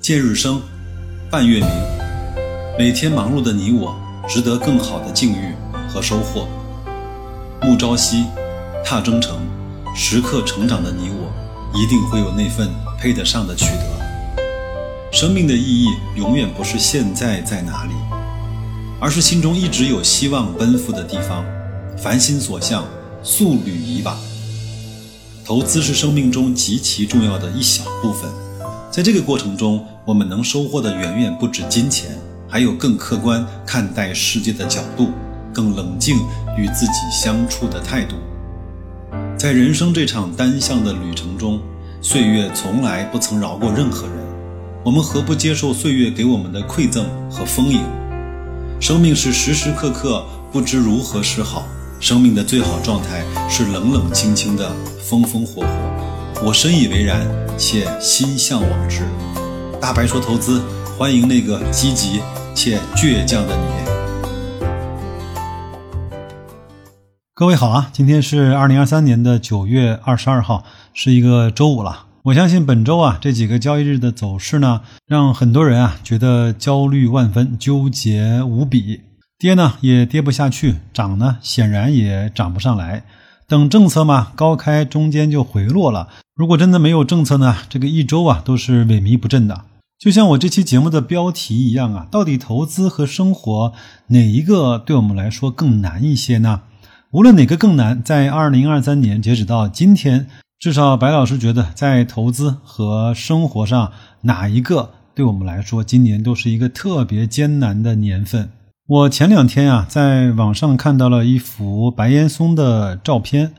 见日升，伴月明，每天忙碌的你我，值得更好的境遇和收获。暮朝夕，踏征程，时刻成长的你我，一定会有那份配得上的取得。生命的意义，永远不是现在在哪里，而是心中一直有希望奔赴的地方。凡心所向，速履以往。投资是生命中极其重要的一小部分。在这个过程中，我们能收获的远远不止金钱，还有更客观看待世界的角度，更冷静与自己相处的态度。在人生这场单向的旅程中，岁月从来不曾饶过任何人，我们何不接受岁月给我们的馈赠和丰盈？生命是时时刻刻不知如何是好，生命的最好状态是冷冷清清的，风风火火。我深以为然，且心向往之。大白说投资，欢迎那个积极且倔强的你。各位好啊，今天是二零二三年的九月二十二号，是一个周五了。我相信本周啊这几个交易日的走势呢，让很多人啊觉得焦虑万分，纠结无比。跌呢也跌不下去，涨呢显然也涨不上来。等政策嘛，高开中间就回落了。如果真的没有政策呢，这个一周啊都是萎靡不振的。就像我这期节目的标题一样啊，到底投资和生活哪一个对我们来说更难一些呢？无论哪个更难，在二零二三年截止到今天，至少白老师觉得在投资和生活上哪一个对我们来说今年都是一个特别艰难的年份。我前两天啊，在网上看到了一幅白岩松的照片，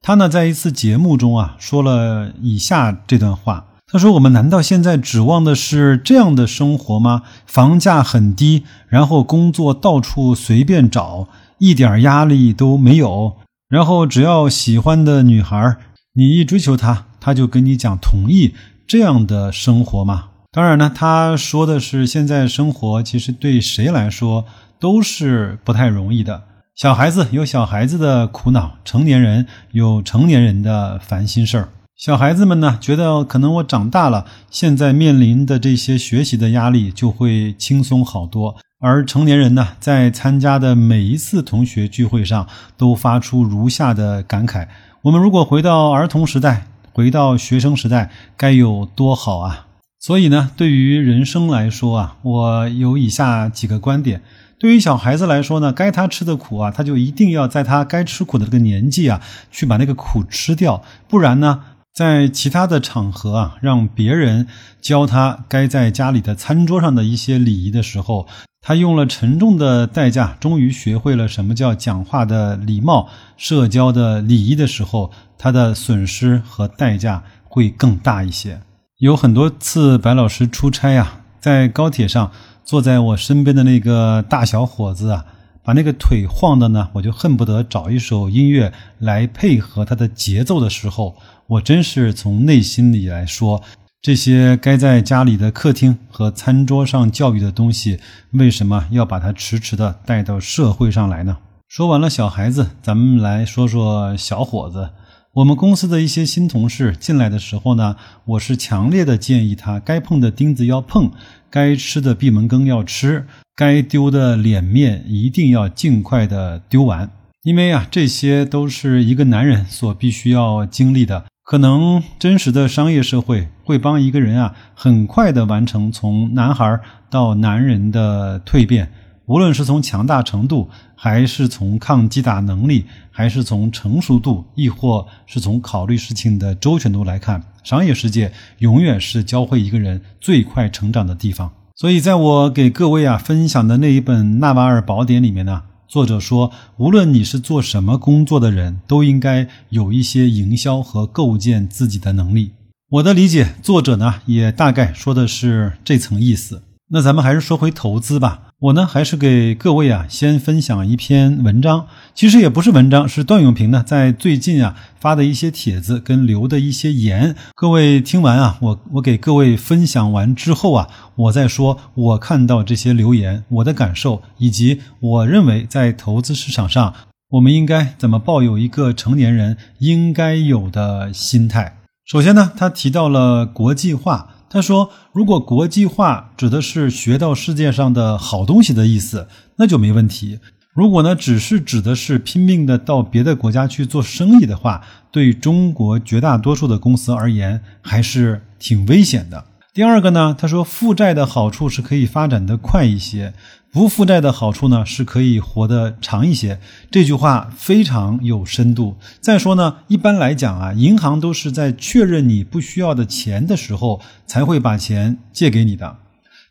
他呢在一次节目中啊说了以下这段话：他说，我们难道现在指望的是这样的生活吗？房价很低，然后工作到处随便找，一点压力都没有，然后只要喜欢的女孩，你一追求她，她就跟你讲同意，这样的生活吗？当然呢，他说的是现在生活其实对谁来说。都是不太容易的。小孩子有小孩子的苦恼，成年人有成年人的烦心事儿。小孩子们呢，觉得可能我长大了，现在面临的这些学习的压力就会轻松好多。而成年人呢，在参加的每一次同学聚会上，都发出如下的感慨：我们如果回到儿童时代，回到学生时代，该有多好啊！所以呢，对于人生来说啊，我有以下几个观点。对于小孩子来说呢，该他吃的苦啊，他就一定要在他该吃苦的这个年纪啊，去把那个苦吃掉。不然呢，在其他的场合啊，让别人教他该在家里的餐桌上的一些礼仪的时候，他用了沉重的代价，终于学会了什么叫讲话的礼貌、社交的礼仪的时候，他的损失和代价会更大一些。有很多次白老师出差啊，在高铁上。坐在我身边的那个大小伙子啊，把那个腿晃的呢，我就恨不得找一首音乐来配合他的节奏的时候，我真是从内心里来说，这些该在家里的客厅和餐桌上教育的东西，为什么要把它迟迟的带到社会上来呢？说完了小孩子，咱们来说说小伙子。我们公司的一些新同事进来的时候呢，我是强烈的建议他，该碰的钉子要碰，该吃的闭门羹要吃，该丢的脸面一定要尽快的丢完，因为啊，这些都是一个男人所必须要经历的。可能真实的商业社会会帮一个人啊，很快的完成从男孩到男人的蜕变。无论是从强大程度，还是从抗击打能力，还是从成熟度，亦或是从考虑事情的周全度来看，商业世界永远是教会一个人最快成长的地方。所以，在我给各位啊分享的那一本《纳瓦尔宝典》里面呢，作者说，无论你是做什么工作的人，都应该有一些营销和构建自己的能力。我的理解，作者呢也大概说的是这层意思。那咱们还是说回投资吧。我呢，还是给各位啊先分享一篇文章。其实也不是文章，是段永平呢在最近啊发的一些帖子跟留的一些言。各位听完啊，我我给各位分享完之后啊，我再说我看到这些留言我的感受，以及我认为在投资市场上我们应该怎么抱有一个成年人应该有的心态。首先呢，他提到了国际化。他说：“如果国际化指的是学到世界上的好东西的意思，那就没问题。如果呢，只是指的是拼命的到别的国家去做生意的话，对中国绝大多数的公司而言，还是挺危险的。”第二个呢，他说负债的好处是可以发展的快一些，不负债的好处呢是可以活得长一些。这句话非常有深度。再说呢，一般来讲啊，银行都是在确认你不需要的钱的时候才会把钱借给你的。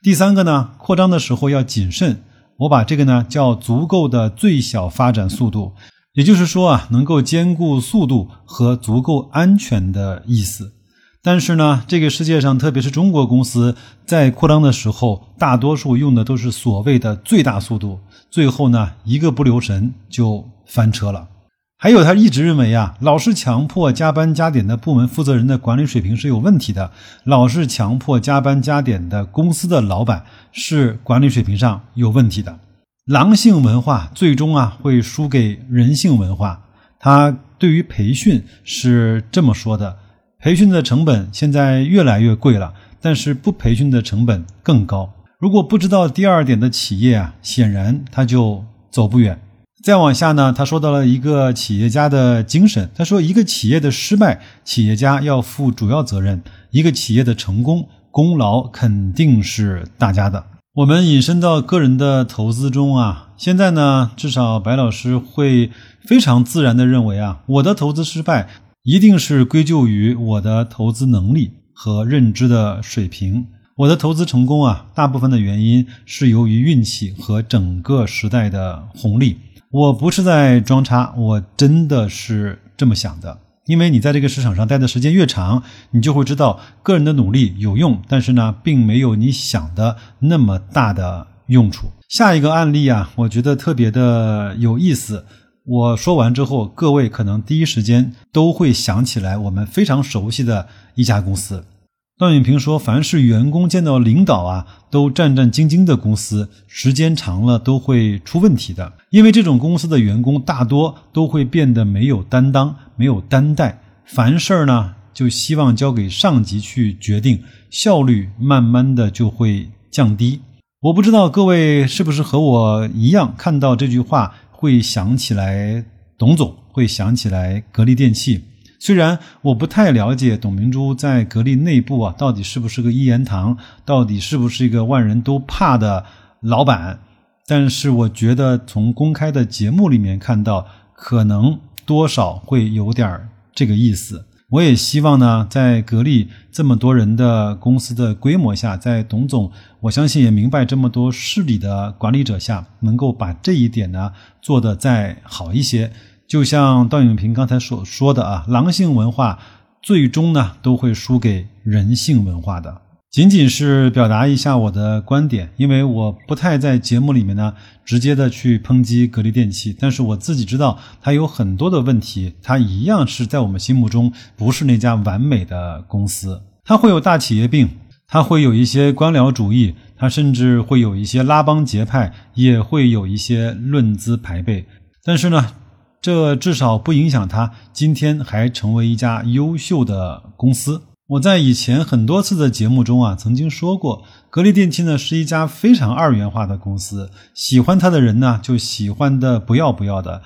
第三个呢，扩张的时候要谨慎。我把这个呢叫足够的最小发展速度，也就是说啊，能够兼顾速度和足够安全的意思。但是呢，这个世界上，特别是中国公司在扩张的时候，大多数用的都是所谓的最大速度，最后呢，一个不留神就翻车了。还有，他一直认为啊，老是强迫加班加点的部门负责人的管理水平是有问题的，老是强迫加班加点的公司的老板是管理水平上有问题的。狼性文化最终啊会输给人性文化。他对于培训是这么说的。培训的成本现在越来越贵了，但是不培训的成本更高。如果不知道第二点的企业啊，显然他就走不远。再往下呢，他说到了一个企业家的精神。他说，一个企业的失败，企业家要负主要责任；一个企业的成功，功劳肯定是大家的。我们引申到个人的投资中啊，现在呢，至少白老师会非常自然的认为啊，我的投资失败。一定是归咎于我的投资能力和认知的水平。我的投资成功啊，大部分的原因是由于运气和整个时代的红利。我不是在装叉，我真的是这么想的。因为你在这个市场上待的时间越长，你就会知道个人的努力有用，但是呢，并没有你想的那么大的用处。下一个案例啊，我觉得特别的有意思。我说完之后，各位可能第一时间都会想起来我们非常熟悉的一家公司。段永平说：“凡是员工见到领导啊都战战兢兢的公司，时间长了都会出问题的。因为这种公司的员工大多都会变得没有担当、没有担待，凡事呢就希望交给上级去决定，效率慢慢的就会降低。我不知道各位是不是和我一样看到这句话。”会想起来董总，会想起来格力电器。虽然我不太了解董明珠在格力内部啊，到底是不是个一言堂，到底是不是一个万人都怕的老板，但是我觉得从公开的节目里面看到，可能多少会有点这个意思。我也希望呢，在格力这么多人的公司的规模下，在董总我相信也明白这么多事理的管理者下，能够把这一点呢做得再好一些。就像段永平刚才所说的啊，狼性文化最终呢都会输给人性文化的。仅仅是表达一下我的观点，因为我不太在节目里面呢直接的去抨击格力电器，但是我自己知道它有很多的问题，它一样是在我们心目中不是那家完美的公司，它会有大企业病，它会有一些官僚主义，它甚至会有一些拉帮结派，也会有一些论资排辈，但是呢，这至少不影响它今天还成为一家优秀的公司。我在以前很多次的节目中啊，曾经说过，格力电器呢是一家非常二元化的公司，喜欢它的人呢就喜欢的不要不要的，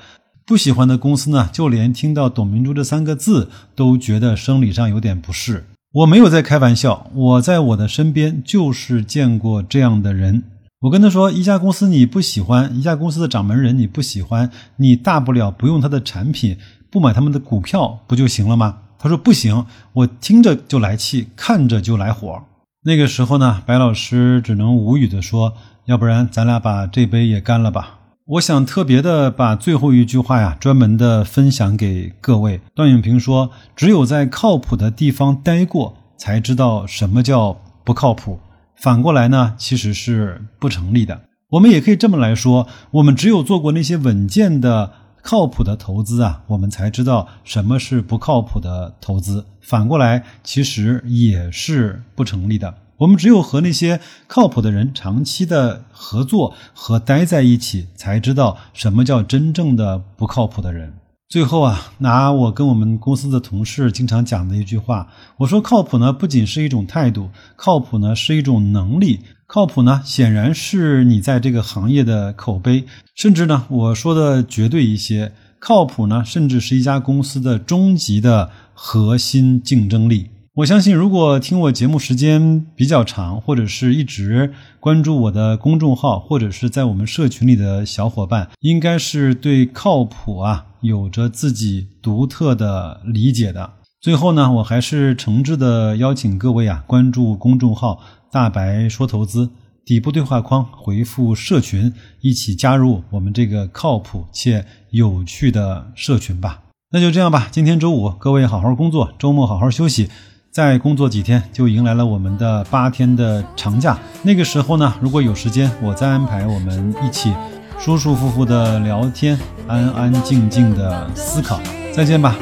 不喜欢的公司呢，就连听到董明珠这三个字都觉得生理上有点不适。我没有在开玩笑，我在我的身边就是见过这样的人。我跟他说，一家公司你不喜欢，一家公司的掌门人你不喜欢，你大不了不用他的产品，不买他们的股票不就行了吗？他说不行，我听着就来气，看着就来火。那个时候呢，白老师只能无语的说：“要不然咱俩把这杯也干了吧。”我想特别的把最后一句话呀，专门的分享给各位。段永平说：“只有在靠谱的地方待过，才知道什么叫不靠谱。反过来呢，其实是不成立的。我们也可以这么来说：我们只有做过那些稳健的。”靠谱的投资啊，我们才知道什么是不靠谱的投资。反过来，其实也是不成立的。我们只有和那些靠谱的人长期的合作和待在一起，才知道什么叫真正的不靠谱的人。最后啊，拿我跟我们公司的同事经常讲的一句话，我说靠谱呢，不仅是一种态度，靠谱呢是一种能力，靠谱呢显然是你在这个行业的口碑，甚至呢我说的绝对一些，靠谱呢甚至是一家公司的终极的核心竞争力。我相信，如果听我节目时间比较长，或者是一直关注我的公众号，或者是在我们社群里的小伙伴，应该是对靠谱啊有着自己独特的理解的。最后呢，我还是诚挚的邀请各位啊，关注公众号“大白说投资”，底部对话框回复“社群”，一起加入我们这个靠谱且有趣的社群吧。那就这样吧，今天周五，各位好好工作，周末好好休息。再工作几天，就迎来了我们的八天的长假。那个时候呢，如果有时间，我再安排我们一起舒舒服服的聊天，安安静静的思考。再见吧。